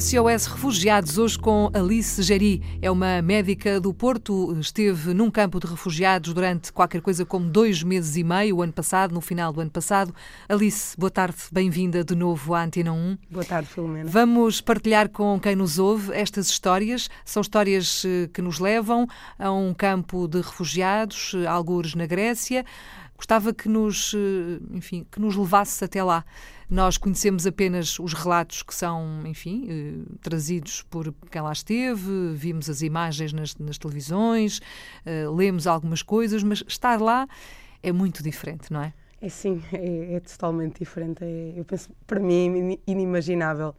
SOS Refugiados, hoje com Alice Geri. É uma médica do Porto, esteve num campo de refugiados durante qualquer coisa como dois meses e meio, o ano passado, no final do ano passado. Alice, boa tarde, bem-vinda de novo à Antena 1. Boa tarde, Filomena. Vamos partilhar com quem nos ouve estas histórias. São histórias eh, que nos levam a um campo de refugiados, eh, algures na Grécia. Gostava que nos, eh, enfim, que nos levasse até lá. Nós conhecemos apenas os relatos que são, enfim, eh, trazidos por quem lá esteve, vimos as imagens nas, nas televisões, eh, lemos algumas coisas, mas estar lá é muito diferente, não é? É sim, é, é totalmente diferente. É, eu penso, para mim, é inimaginável.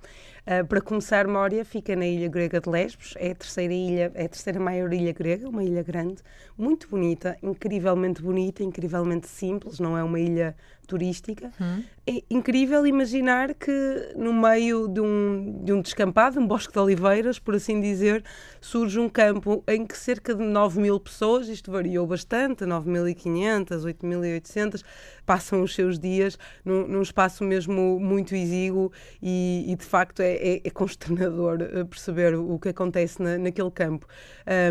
Uh, para começar, Mória fica na ilha grega de Lesbos, é a terceira ilha, é a terceira maior ilha grega, uma ilha grande, muito bonita, incrivelmente bonita, incrivelmente simples, não é uma ilha turística. Hum. É incrível imaginar que no meio de um, de um descampado, um bosque de oliveiras, por assim dizer, surge um campo em que cerca de 9 mil pessoas, isto variou bastante, 9.500, 8.800, passam os seus dias num, num espaço mesmo muito exíguo e, e de facto é, é, é, consternador eh, perceber o que acontece na, naquele campo.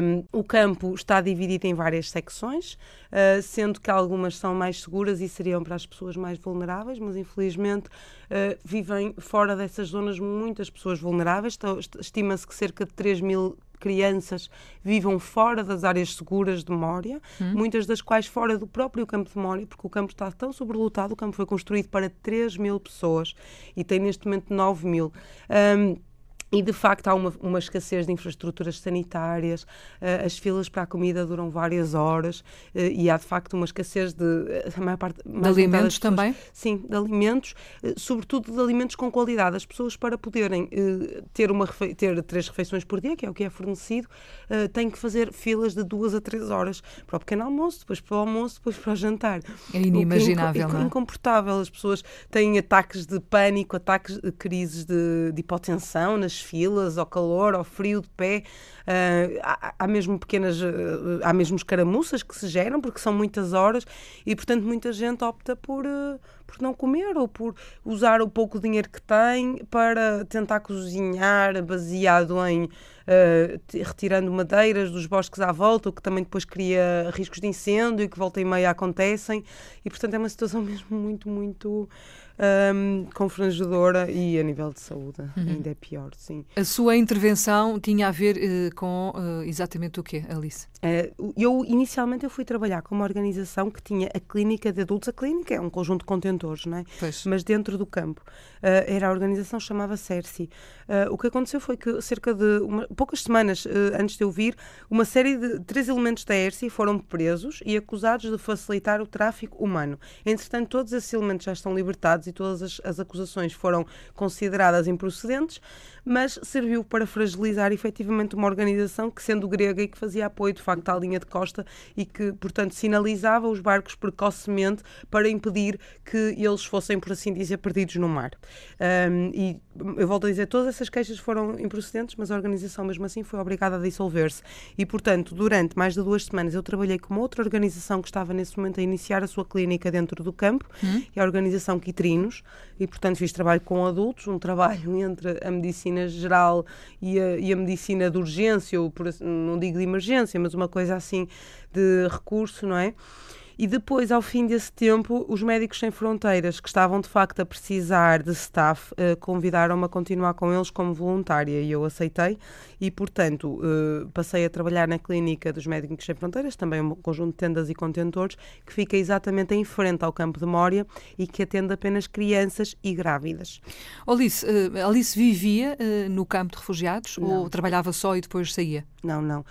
Um, o campo está dividido em várias secções, uh, sendo que algumas são mais seguras e seriam para as pessoas mais vulneráveis, mas infelizmente uh, vivem fora dessas zonas muitas pessoas vulneráveis. Então, estima-se que cerca de 3 mil crianças vivam fora das áreas seguras de Mória, hum. muitas das quais fora do próprio campo de Mória, porque o campo está tão sobrelotado, o campo foi construído para 3 mil pessoas e tem neste momento 9 mil. Um, e de facto há uma, uma, escassez de infraestruturas sanitárias, uh, as filas para a comida duram várias horas uh, e há de facto uma escassez de. Uh, a maior parte, de alimentos pessoas, também? Sim, de alimentos, sobretudo de alimentos com qualidade. As pessoas, para poderem ter, uma, ter três refeições por dia, que é o que é fornecido, têm que fazer filas de duas a três horas para o pequeno almoço, depois para o almoço, depois para o jantar. É inimaginável, o que é, é incomportável. As pessoas têm ataques de pânico, ataques de crises de, de hipotensão nas filas, ao calor, ao frio de pé. Uh, há, há, mesmo pequenas, uh, há mesmo escaramuças que se geram, porque são muitas horas e, portanto, muita gente opta por, uh, por não comer ou por usar o pouco dinheiro que tem para tentar cozinhar baseado em retirando madeiras dos bosques à volta, o que também depois cria riscos de incêndio e que volta e meia acontecem. E, portanto, é uma situação mesmo muito, muito um, confrangedora e a nível de saúde uhum. ainda é pior, sim. A sua intervenção tinha a ver uh, com uh, exatamente o quê, Alice? Uh, eu, inicialmente, eu fui trabalhar com uma organização que tinha a clínica de adultos. A clínica é um conjunto de contentores, não é? Pois. Mas dentro do campo. era a organização chamava Cerci. o que aconteceu foi que, cerca de uma, poucas semanas antes de eu vir, uma série de três elementos da ERSI foram presos e acusados de facilitar o tráfico humano. Entretanto, todos esses elementos já estão libertados e todas as, as acusações foram consideradas improcedentes, mas serviu para fragilizar efetivamente uma organização que, sendo grega e que fazia apoio de facto à linha de costa e que, portanto, sinalizava os barcos precocemente para impedir que eles fossem, por assim dizer, perdidos no mar. Um, e eu volto a dizer, todas essas queixas foram improcedentes, mas a organização, mesmo assim, foi obrigada a dissolver-se. E, portanto, durante mais de duas semanas, eu trabalhei com uma outra organização que estava nesse momento a iniciar a sua clínica dentro do campo, hum. e a organização E, portanto, fiz trabalho com adultos, um trabalho entre a medicina geral e a, e a medicina de urgência, ou por, não digo de emergência, mas uma coisa assim de recurso, não é? E depois, ao fim desse tempo, os Médicos Sem Fronteiras, que estavam de facto a precisar de staff, uh, convidaram-me a continuar com eles como voluntária e eu aceitei. E, portanto, uh, passei a trabalhar na clínica dos Médicos Sem Fronteiras, também um conjunto de tendas e contentores, que fica exatamente em frente ao campo de Mória e que atende apenas crianças e grávidas. Alice, uh, Alice vivia no campo de refugiados Não. ou trabalhava só e depois saía? Não, não.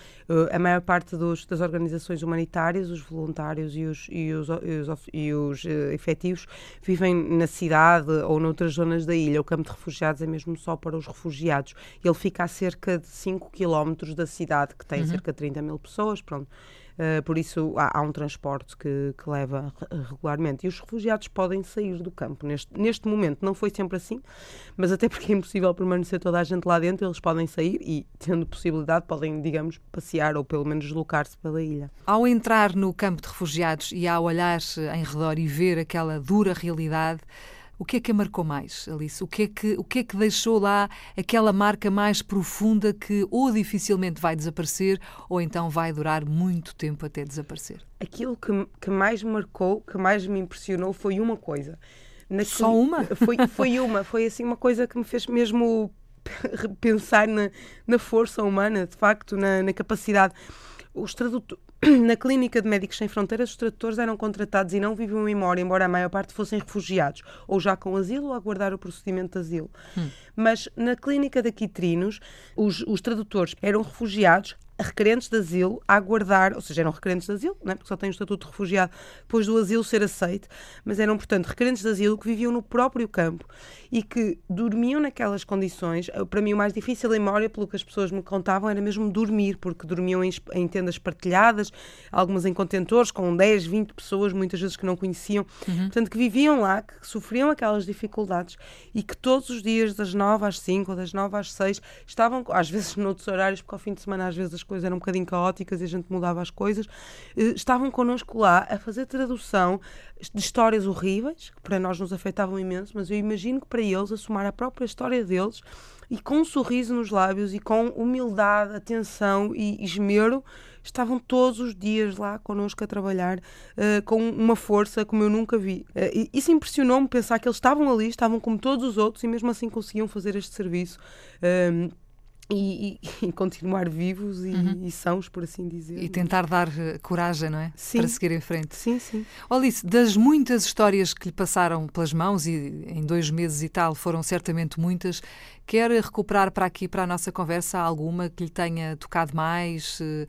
a maior parte dos, das organizações humanitárias, os voluntários e os os, e os, e os, e os uh, efetivos vivem na cidade ou noutras zonas da ilha. O campo de refugiados é mesmo só para os refugiados. Ele fica a cerca de 5 quilómetros da cidade, que tem uhum. cerca de 30 mil pessoas. Pronto. Uh, por isso há, há um transporte que, que, leva regularmente. E os refugiados podem sair do campo. Neste, neste momento não foi sempre assim, mas até porque é impossível permanecer toda a gente lá dentro, eles podem sair e, tendo possibilidade, podem, digamos, passear ou pelo menos deslocar-se pela ilha. Ao entrar no campo de refugiados e ao olhar em redor e ver aquela dura realidade, O que é que a marcou mais, Alice? O que, é que, o que é que deixou lá aquela marca mais profunda que ou dificilmente vai desaparecer ou então vai durar muito tempo até desaparecer? Aquilo que, que mais me marcou, que mais me impressionou foi uma coisa. Naquele, Só uma? Foi, foi uma, foi assim uma coisa que me fez mesmo pensar na, na força humana, de facto, na, na capacidade. Os tradutores na Clínica de Médicos Sem Fronteiras, os tradutores eram contratados e não viviam em memória, embora a maior parte fossem refugiados, ou já com asilo ou a aguardar o procedimento de asilo. Hum. Mas na Clínica de Quitrinos, os, os tradutores eram refugiados, requerentes de asilo a aguardar, ou seja, eram requerentes de asilo, não é? porque só têm o estatuto de refugiado depois do asilo ser aceito, mas eram, portanto, requerentes de asilo que viviam no próprio campo e que dormiam naquelas condições. Para mim, o mais difícil em memória, pelo que as pessoas me contavam, era mesmo dormir, porque dormiam em, em tendas partilhadas, algumas em contentores, com 10, 20 pessoas, muitas vezes que não conheciam, uhum. portanto, que viviam lá, que sofriam aquelas dificuldades e que todos os dias, das 9 às 5 ou das 9 às 6, estavam, às vezes noutros horários, porque ao fim de semana às vezes as coisas eram um bocadinho caóticas e a gente mudava as coisas, eh, estavam connosco lá a fazer tradução de histórias horríveis, que para nós nos afetavam imenso, mas eu imagino que para eles, assumar a própria história deles e com um sorriso nos lábios e com humildade, atenção e esmero, estavam todos os dias lá connosco a trabalhar uh, com uma força como eu nunca vi. Uh, isso impressionou-me pensar que eles estavam ali, estavam como todos os outros e mesmo assim conseguiam fazer este serviço. Uh, e, e, e, continuar vivos e, uhum. e, sãos, por assim dizer. E tentar dar uh, coragem, não é? Sim. Para seguir em frente. Sim, sim. Alice, das muitas histórias que lhe passaram pelas mãos, e em dois meses e tal foram certamente muitas, quer recuperar para aqui, para a nossa conversa, alguma que lhe tenha tocado mais, uh,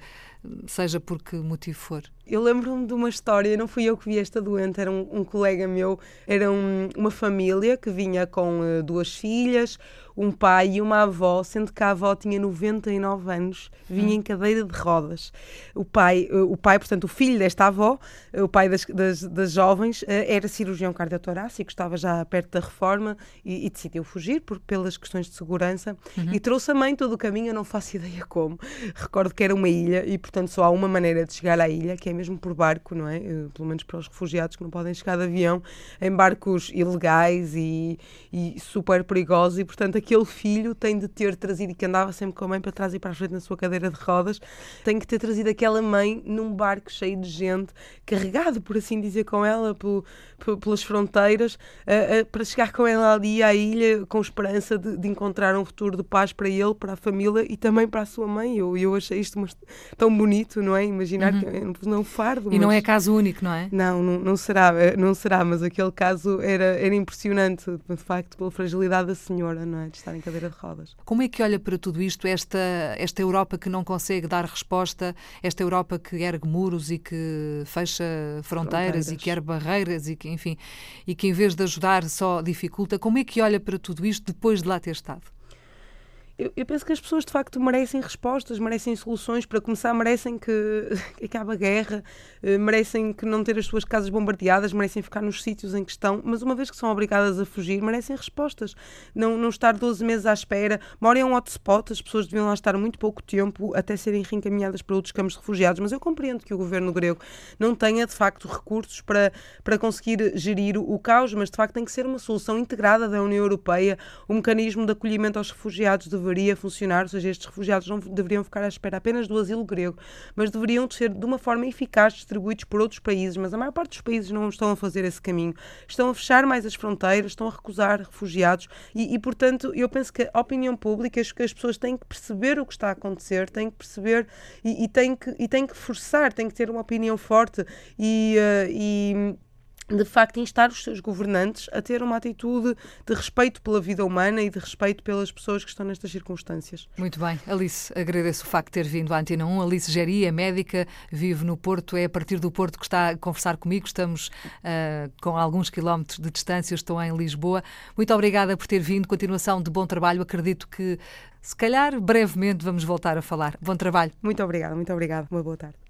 seja por que motivo for? Eu lembro-me de uma história, não fui eu que vi esta doente, era um, um colega meu, era um, uma família que vinha com uh, duas filhas, um pai e uma avó, sendo que a avó tinha 99 anos, vinha em cadeira de rodas. O pai, uh, o pai portanto, o filho desta avó, uh, o pai das, das, das jovens, era cirurgião cardiotorácico, estava já perto da reforma e, e decidiu fugir por, pelas questões de segurança uhum. e trouxe a mãe todo o caminho, eu não faço ideia como. Recordo que era uma ilha e, portanto, só há uma maneira de chegar à ilha, que é mesmo por barco, não é? Eh, pelo menos para os refugiados que não podem chegar de avião, em barcos ilegais e, e super perigosos. E, portanto, aquele filho tem de ter trazido, e que andava sempre com a mãe para trás e para a frente na sua cadeira de rodas, tem que ter trazido aquela mãe num barco cheio de gente, carregado, por assim dizer, com ela por, pelas fronteiras, uh, uh, para chegar com ela ali à ilha com esperança de, de, encontrar um futuro de paz para ele, para a família e também para a sua mãe. Eu, eu achei isto tão bonito, não é? Imaginar uhum. que é não fardo. E mas... não é caso único, não é? Não, não, não, será, eh, não será, mas aquele caso era, era impressionante, de facto, pela fragilidade da senhora, não é? De estar em cadeira de rodas. Como é que olha para tudo isto, esta, esta Europa que não consegue dar resposta, esta Europa que ergue muros e que fecha fronteiras, fronteiras. e que ergue barreiras e que, enfim, e que em vez de ajudar só dificulta, como é que olha para tudo isto depois de lá ter estado? podstaw. Eu, eu, penso que as pessoas de facto merecem respostas, merecem soluções. Para começar, merecem que, que acabe a guerra, eh, merecem que não ter as suas casas bombardeadas, merecem ficar nos sítios em que estão, mas uma vez que são obrigadas a fugir, merecem respostas. Não, não estar 12 meses à espera. Mora é um hotspot, as pessoas deviam lá estar muito pouco tempo até serem reencaminhadas para outros campos de refugiados, mas eu compreendo que o governo grego não tenha de facto recursos para, para conseguir gerir o, o caos, mas de facto tem que ser uma solução integrada da União Europeia, o um mecanismo de acolhimento aos refugiados de deveria funcionar, ou seja, estes refugiados não deveriam ficar à espera apenas do asilo grego, mas deveriam ser de uma forma eficaz distribuídos por outros países, mas a maior parte dos países não estão a fazer esse caminho. Estão a fechar mais as fronteiras, estão a recusar refugiados e, e portanto, eu penso que a opinião pública, que as pessoas têm que perceber o que está a acontecer, têm que perceber e, e têm, que, e têm que forçar, têm que ter uma opinião forte e, uh, e de facto instar os seus governantes a ter uma atitude de respeito pela vida humana e de respeito pelas pessoas que estão nestas circunstâncias. Muito bem. Alice, agradeço o facto de ter vindo à Antena 1. Alice Geria, médica, vive no Porto, é a partir do Porto que está a conversar comigo. Estamos uh, com alguns quilómetros de distância, estou em Lisboa. Muito obrigada por ter vindo. Continuação de bom trabalho. Acredito que, se calhar, brevemente vamos voltar a falar. Bom trabalho. Muito obrigada, muito obrigada. Uma boa tarde.